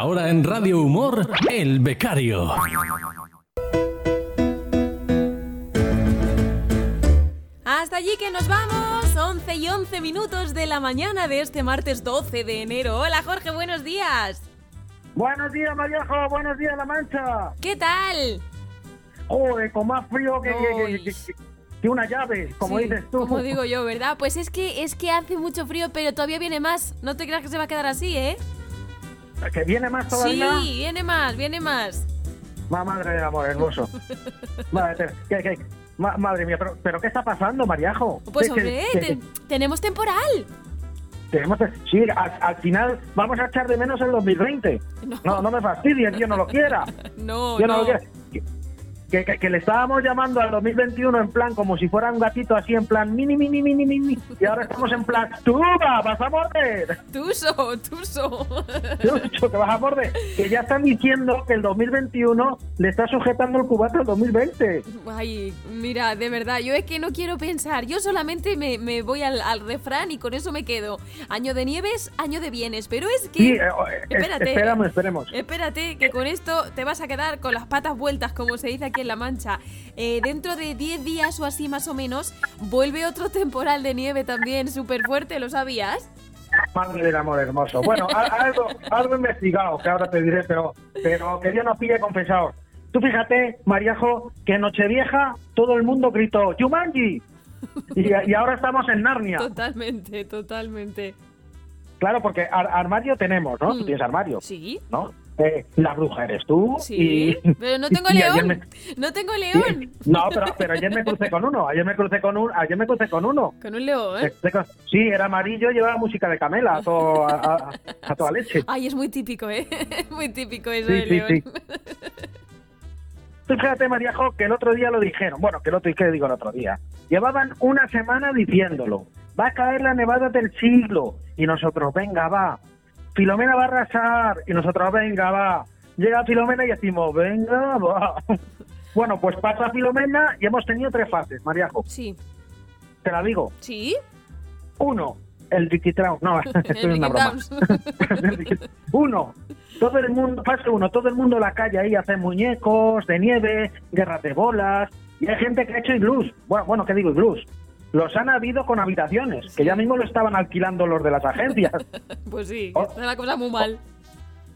Ahora en Radio Humor, El Becario. Hasta allí que nos vamos. 11 y 11 minutos de la mañana de este martes 12 de enero. Hola Jorge, buenos días. Buenos días, Mariajo. Buenos días, La Mancha. ¿Qué tal? Joder, con más frío que, que- Uy. que- que- que una llave, como Sí, dices tú. Como digo yo, ¿verdad? Pues es que es que hace mucho frío, pero todavía viene más. No te creas que se va a quedar así, ¿eh? Que viene más todavía. Sí, viene más, viene más. Ma- madre del amor hermoso. madre, ma- madre mía, pero, pero ¿qué está pasando, Mariajo? Pues hombre, te- tenemos temporal. tenemos sí, al, al final vamos a echar de menos el 2020. No. No, no, me fastidies, yo no lo quiera. No, Yo no, no. lo quiera. Que, que- que- que le estábamos llamando al 2021 en plan como si fuera un gatito así en plan mini mini mini mini y ahora estamos en plan ¡Tuba! ¡Vas a morder! Tuso, tuso. Chucho, que vas a morder. Que ya están diciendo que el 2021 le está sujetando el cubata al 2020. Ay, mira, de verdad, yo es que no quiero pensar. Yo solamente me, me voy al, al refrán y con eso me quedo. Año de nieves, año de bienes. Pero es que. Sí, eh, eh, Espérate. esperamos, esperemos. Espérate, que con esto te vas a quedar con las patas vueltas, como se dice aquí en La Mancha. Eh, dentro de 10 días o así más o menos, vuelve otro temporal de nieve también súper fuerte, ¿lo sabías? Madre del amor hermoso. Bueno, algo, algo investigado, que ahora te diré, pero, pero que Dios nos pille confesados. Tú fíjate, Mariajo, que en Nochevieja todo el mundo gritó ¡Yumanji! Y, y ahora estamos en Narnia. Totalmente, totalmente. Claro, porque ar- armario tenemos, ¿no? Tú Mm. tienes armario, Sí, ¿no? Eh, la bruja eres tú. sí. y- Pero no tengo león. me- No tengo león. No, pero, pero ayer me crucé con uno. Ayer me crucé con un, ayer me crucé con uno. Con un león. Sí, era amarillo, llevaba música de Camela a, to- a, a- a toda leche. Ay, es muy típico, ¿eh? muy típico eso Sí, del león. Tú fíjate, Mariajo, que el otro día lo dijeron. Bueno, que el otro, ¿qué digo el otro día? Llevaban una semana diciéndolo. Va a caer la nevada del siglo. Y nosotros, venga, va. Filomena va a arrasar. Y nosotros, venga, va. Llega Filomena y decimos, venga, va. Bueno, pues pasa Filomena y hemos tenido tres fases, Mariajo. Sí, Te la digo. sí. Uno, el Riquitrao. No, esto es una broma. Uno, todo el mundo, fase uno, todo el mundo en la calle ahí hace muñecos de nieve, guerras de bolas, y hay gente que ha hecho iglús. Bueno, bueno, ¿qué digo iglús? Los han habido con habitaciones, que ya mismo lo estaban alquilando los de las agencias. Pues sí, Oh. está la cosa muy mal.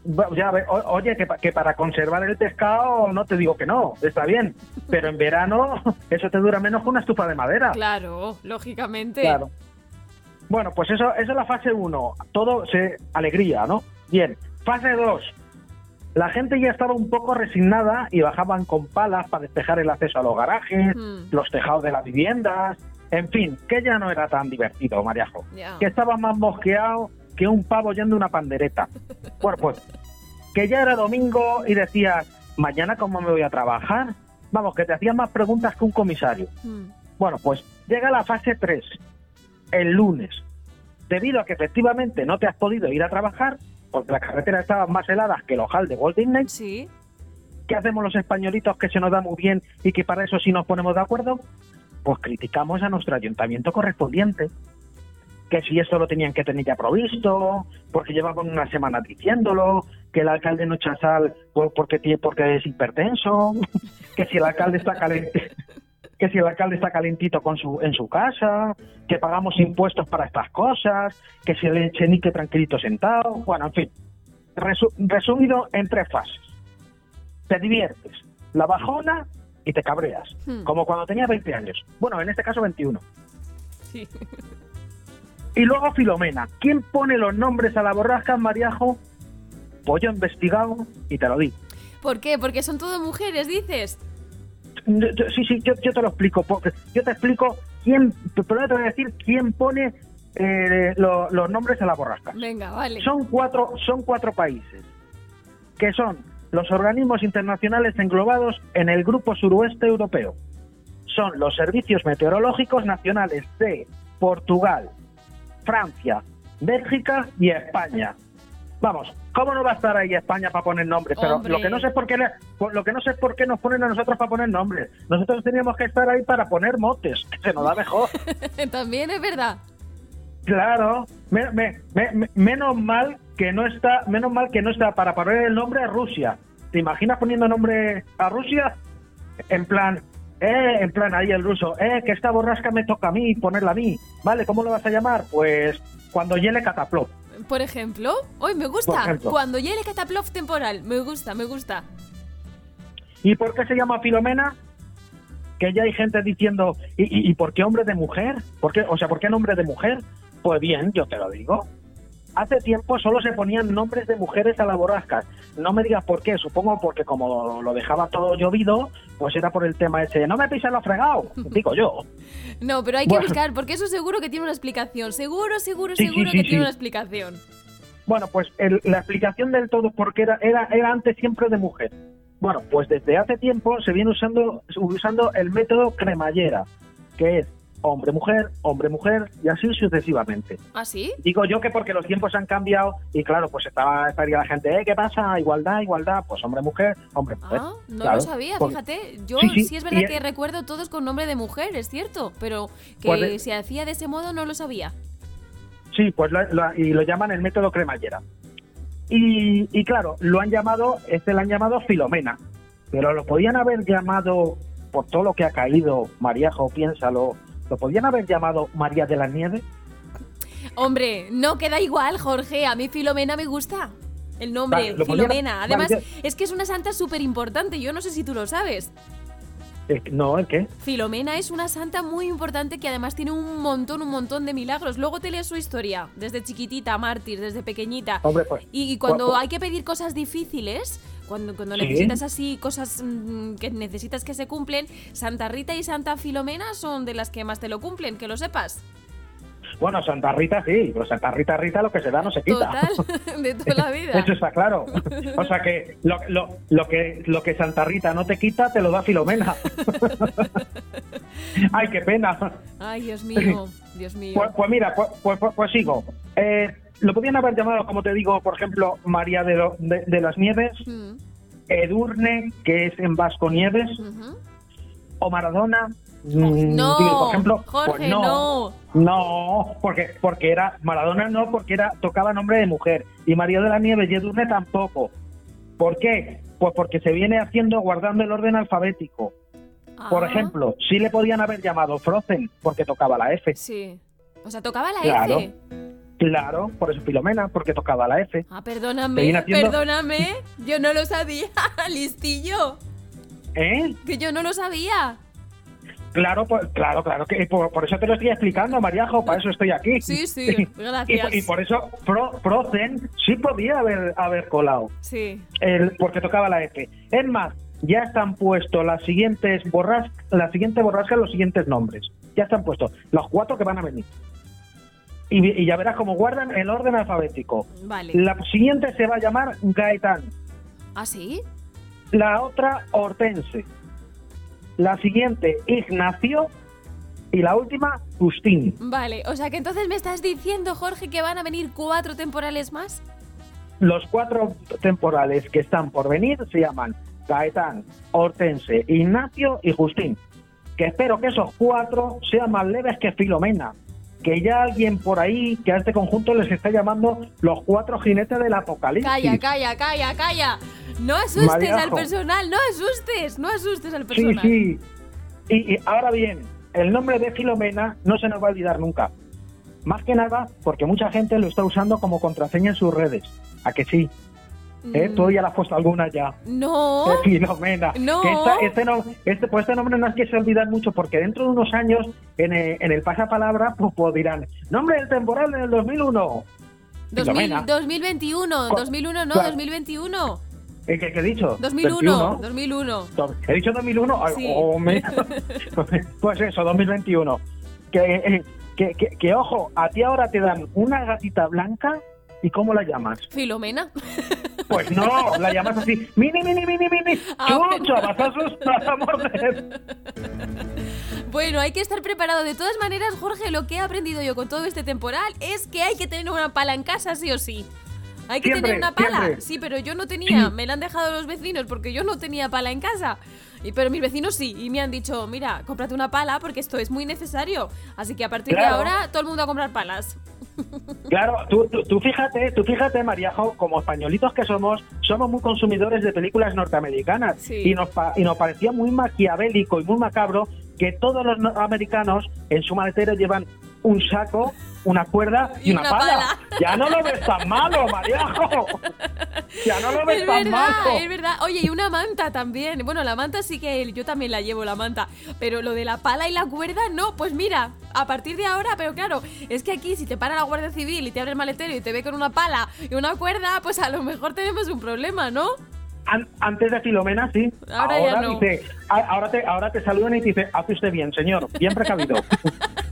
Va- Ya, ve- o- oye, que para conservar el pescado no te digo que no, está bien, pero en verano eso te dura menos que una estufa de madera. Claro, lógicamente. Claro. Bueno, pues eso, eso es la fase 1. Todo se alegría, ¿no? Bien. Fase 2. La gente ya estaba un poco resignada y bajaban con palas para despejar el acceso a los garajes, Hmm. los tejados de las viviendas. En fin, que ya no era tan divertido, Mariajo. Que estaba más mosqueado que un pavo yendo una pandereta. Bueno, pues que ya era domingo y decías, mañana cómo me voy a trabajar. Vamos, que te hacían más preguntas que un comisario. Mm. Bueno, pues llega la fase 3, el lunes. Debido a que efectivamente no te has podido ir a trabajar, porque las carreteras estaban más heladas que el ojal de Walt Disney, Sí. ¿qué hacemos los españolitos que se nos da muy bien y que para eso sí nos ponemos de acuerdo? Pues criticamos a nuestro ayuntamiento correspondiente. Que si esto lo tenían que tener ya provisto, porque llevaban una semana diciéndolo, que el alcalde no echa sal por- porque, porque es hipertenso, que si el alcalde está caliente, que si el alcalde está calentito con su, en su casa, que pagamos impuestos para estas cosas, que si el echenique tranquilito sentado, bueno, en fin. Resu- resumido en tres fases te diviertes, la bajona y te cabreas, Hmm. como cuando tenías 20 años. Bueno, en este caso 21. Sí. Y luego Filomena. ¿Quién pone los nombres a la borrasca, Mariajo? Pues yo he investigado y te lo digo. ¿Por qué? Porque son todo mujeres, dices. Sí, sí, yo, yo te lo explico. Yo te explico quién, primero te voy a decir quién pone eh, lo- los nombres a la borrasca. Venga, vale. Son cuatro, son cuatro países, que son los organismos internacionales englobados en el Grupo Suroeste Europeo. Son los servicios meteorológicos nacionales de Portugal, Francia, Bélgica y España. Vamos, ¿cómo no va a estar ahí España para poner nombres? Pero Hombre. lo que no sé es por qué lo que no sé es por qué nos ponen a nosotros para poner nombres. Nosotros teníamos que estar ahí para poner motes, que se nos da mejor. También es verdad. Claro, me- me- me- me- menos mal que no está, menos mal que no está para poner el nombre a Rusia. ¿Te imaginas poniendo nombre a Rusia? En plan, eh, en plan ahí el ruso, eh, que esta borrasca me toca a mí, ponerla a mí. Vale, ¿cómo lo vas a llamar? Pues cuando hiele Cataplop. Por ejemplo, hoy me gusta. Cuando llegue Cataplov temporal, me gusta, me gusta. ¿Y por qué se llama Filomena? Que ya hay gente diciendo, ¿y, y, y por qué hombre de mujer? ¿Por qué, o sea, ¿por qué nombre de mujer? Pues bien, yo te lo digo. Hace tiempo solo se ponían nombres de mujeres a las borrascas. No me digas por qué, supongo porque como lo dejaba todo llovido, pues era por el tema ese, no me pises lo fregado, digo yo. No, pero hay que Bueno. buscar, porque eso seguro que tiene una explicación. Seguro, seguro, Sí, seguro sí, que tiene una explicación. Bueno, pues el- la explicación del todo, porque era, era, era antes siempre de mujer. Bueno, pues desde hace tiempo se viene usando, usando el método cremallera, que es hombre-mujer, hombre-mujer y así sucesivamente. ¿Ah, sí? Digo yo que porque los tiempos han cambiado y claro, pues estaba, estaría la gente, ¿eh? ¿qué pasa? Igualdad, igualdad, pues hombre-mujer, hombre-mujer. Ah, no Claro, lo sabía, por- fíjate. Yo Sí, sí, sí, es verdad y- que recuerdo todos con nombre de mujer, es cierto, pero que Pues de- se hacía de ese modo no lo sabía. Sí, pues y lo llaman el método cremallera. Y, y claro, lo han llamado, este lo han llamado Filomena, pero lo podían haber llamado, por todo lo que ha caído, Maríajo, piénsalo, lo podían haber llamado María de la Nieve. Hombre, no queda igual, Jorge. A mí Filomena me gusta. El nombre, Vale, Filomena. vale, Además, es que es una santa súper importante. Yo no sé si tú lo sabes. Eh, no, ¿el qué? Filomena es una santa muy importante que además tiene un montón, un montón de milagros. Luego te lees su historia, desde chiquitita, mártir, desde pequeñita. Hombre, pues. Y, y cuando pues- hay que pedir cosas difíciles, cuando, cuando Sí. necesitas así cosas mm, que necesitas que se cumplen, Santa Rita y Santa Filomena son de las que más te lo cumplen, que lo sepas. Bueno, Santa Rita sí, pero Santa Rita Rita lo que se da no se quita. Total, de toda la vida. Eso está claro. O sea que lo, lo, lo que lo que Santa Rita no te quita, te lo da Filomena. Ay, qué pena. Ay, Dios mío, Dios mío. Pues, pues mira, pues, pues, pues- pues sigo. Eh, lo podían haber llamado, como te digo, por ejemplo, María de, lo- de- de las Nieves, Mm, Edurne, que es en Vasco Nieves, o Maradona. Mm, No, digo, por ejemplo, Jorge, pues no. No, porque porque era Maradona no, porque era tocaba nombre de mujer y María de la Nieves y Edurne tampoco. ¿Por qué? Pues porque se viene haciendo guardando el orden alfabético. Por Ah, ejemplo, sí le podían haber llamado Frozen porque tocaba la F. Sí. O sea, tocaba la Claro. F. Claro, por eso Filomena, porque tocaba la F. Ah, perdóname, perdóname. Yo no lo sabía. Listillo. ¿Eh? Que yo no lo sabía. Claro, pues, claro, claro, que por, por eso te lo estoy explicando, Mariajo, para eso estoy aquí. Sí, sí, gracias. por- y por eso Fro- Frozen sí podía haber, haber colado, Sí. el, porque tocaba la F. Es más, ya están puestos las siguientes borras, la siguiente borrasca, los siguientes nombres. Ya están puestos los cuatro que van a venir. Y, y ya verás cómo guardan el orden alfabético. Vale. La siguiente se va a llamar Gaetán. ¿Ah, sí? La otra, Hortense. La siguiente, Ignacio. Y la última, Justín. Vale. O sea que entonces me estás diciendo, Jorge, que van a venir cuatro temporales más. Los cuatro temporales que están por venir se llaman Gaetán, Hortense, Ignacio y Justín. Que espero que esos cuatro sean más leves que Filomena. Que ya alguien por ahí, que a este conjunto les está llamando los cuatro jinetes del apocalipsis. Calla, calla, calla, calla. No asustes Mariajo. al personal, no asustes, no asustes al Sí, personal. sí. Y, y ahora bien, el nombre de Filomena no se nos va a olvidar nunca. Más que nada porque mucha gente lo está usando como contraseña en sus redes. ¿A que sí? ¿Eh? Mm, Tú ya le has puesto alguna ya. No. Filomena. No. Esta- este, no, este, pues este nombre no es que se olvidan mucho, porque dentro de unos años, en el, en el pasapalabra, pues, pues dirán, nombre del temporal en el 2001. 2000, Filomena. 2021, Co- 2001 no, claro. 2021. ¿Eh, ¿Qué, qué he dicho? 2001, 21. 2001. Do- ¿He dicho 2001? Ay, Sí. oh, me- pues eso, 2021. Que, eh, que, que, que, ojo, a ti ahora te dan una gatita blanca y ¿cómo la llamas? Filomena. Pues no, la llamas así, mini, mini, mini, mini, Ah, chucho, vas a asustar a morder. Bueno, hay que estar preparado. De todas maneras, Jorge, lo que he aprendido yo con todo este temporal es que hay que tener una pala en casa, sí o sí. Hay que Siempre, tener una pala. siempre. Sí, pero yo no tenía. Me la han dejado los vecinos porque yo no tenía pala en casa. Y, pero mis vecinos sí. Y me han dicho, mira, cómprate una pala porque esto es muy necesario. Así que a partir de ahora, todo el mundo a comprar palas. Claro, tú, tú, tú fíjate, tú fíjate, Mariajo, como españolitos que somos, somos muy consumidores de películas norteamericanas Sí. y, nos pa- y nos parecía muy maquiavélico y muy macabro que todos los no- americanos en su maletero llevan un saco, una cuerda y, Y una, una pala. pala. Ya no lo ves tan malo, Mariajo. Ya no lo ves Es tan verdad, malo. es verdad. Oye, y una manta también. Bueno, la manta sí que yo también la llevo, la manta. Pero lo de la pala y la cuerda, no. Pues mira, a partir de ahora, pero claro, es que aquí si te para la Guardia Civil y te abre el maletero y te ve con una pala y una cuerda, pues a lo mejor tenemos un problema, ¿no? An- antes de Filomena, sí. Ahora ya no. dice, ahora te, ahora te saludan y te dice, hace usted bien, señor, bien precavido.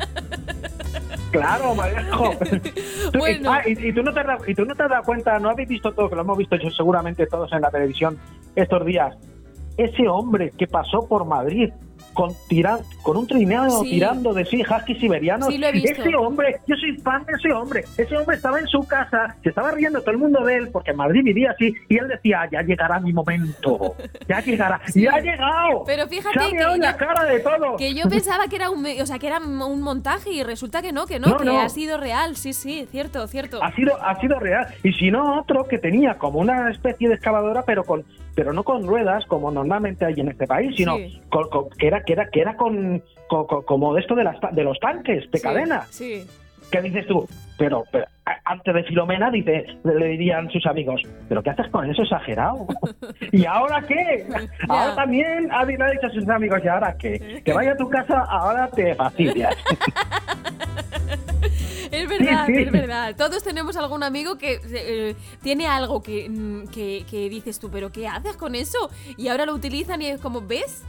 claro, Mariajo. Tú- Bueno. ah, y, y tú no te y tú no te has dado cuenta, no habéis visto todo, que lo hemos visto yo seguramente todos en la televisión estos días. Ese hombre que pasó por Madrid con tira, con un trineo Sí. tirando de sí huskies siberianos. Sí. Ese hombre, yo soy fan de ese hombre. Ese hombre estaba en su casa, se estaba riendo todo el mundo de él, porque en Madrid vivía así, y él decía, ya llegará mi momento, ya llegará, y ha llegado. Pero fíjate se ha que yo- la cara de todo. Que yo pensaba que era un, o sea, que era un montaje y resulta que no, que no, No, que no. ha sido real. Sí, sí, cierto, cierto. Ha sido, ha sido real. Y si no, otro que tenía como una especie de excavadora, pero con pero no con ruedas como normalmente hay en este país, sino Sí. con- con- que era que era que era con, con- como de esto de las de los tanques de Sí, cadena. Sí. ¿Qué dices tú? Pero, pero antes de Filomena dice, le dirían sus amigos, ¿pero qué haces con eso exagerado? ¿Y ahora qué? Ahora también ha dicho a sus amigos, ¿y ahora qué? Que vaya a tu casa, ahora te fastidias. Es verdad, sí. es verdad. Todos tenemos algún amigo que eh, tiene algo que, mm, que, que dices tú, pero ¿qué haces con eso? Y ahora lo utilizan y es como, ¿ves?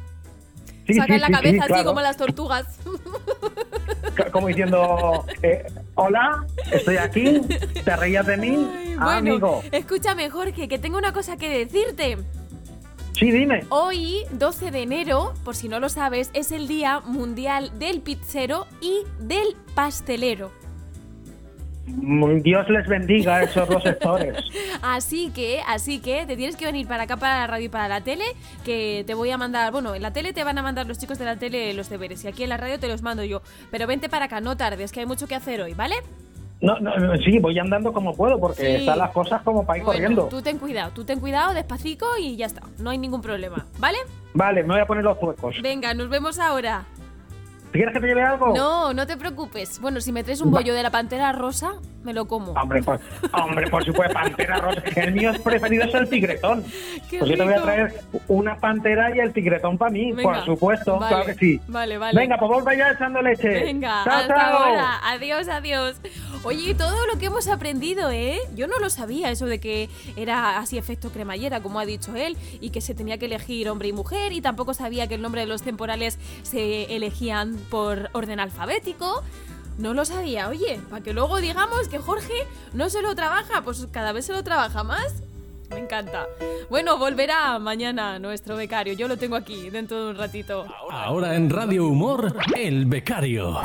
Sí, Sacan la cabeza sí, así claro. como las tortugas. Como diciendo, eh, hola, estoy aquí, ¿te reías de mí? Ay, bueno, amigo, escúchame, Jorge, que tengo una cosa que decirte. sí, dime. Hoy, 12 de enero, por si no lo sabes, es el Día Mundial del Pizzero y del Pastelero. Dios les bendiga a esos dos sectores. Así que, así que te tienes que venir para acá, para la radio y para la tele, que te voy a mandar, bueno, en la tele te van a mandar los chicos de la tele los deberes y aquí en la radio te los mando yo. Pero vente para acá, no tardes, que hay mucho que hacer hoy, ¿vale? No, no, no, sí, voy andando como puedo porque Sí. están las cosas como para ir Bueno, corriendo. tú ten cuidado, tú ten cuidado, despacito y ya está, no hay ningún problema, ¿vale? Vale, me voy a poner los zuecos. Venga, nos vemos ahora. ¿Quieres que te lleve algo? No, no te preocupes. Bueno, si me traes un bollo de la pantera rosa, me lo como. Hombre, por, hombre, por supuesto, pantera rosa. El mío es preferido es el tigretón. Qué pues yo te voy a rico. traer una pantera y el tigretón para mí, Venga, por supuesto, vale, claro que sí. Vale, vale. Venga, pues vos vaya echando leche. Venga, chao, hasta chao. ahora. Adiós, adiós. Oye, todo lo que hemos aprendido, ¿eh? Yo no lo sabía, eso de que era así efecto cremallera, como ha dicho él, y que se tenía que elegir hombre y mujer, y tampoco sabía que el nombre de los temporales se elegían por orden alfabético. No lo sabía, oye, para que luego digamos que Jorge no se lo trabaja, pues cada vez se lo trabaja más. Me encanta. Bueno, volverá mañana nuestro becario. Yo lo tengo aquí dentro de un ratito. Ahora en Radio Humor, El Becario.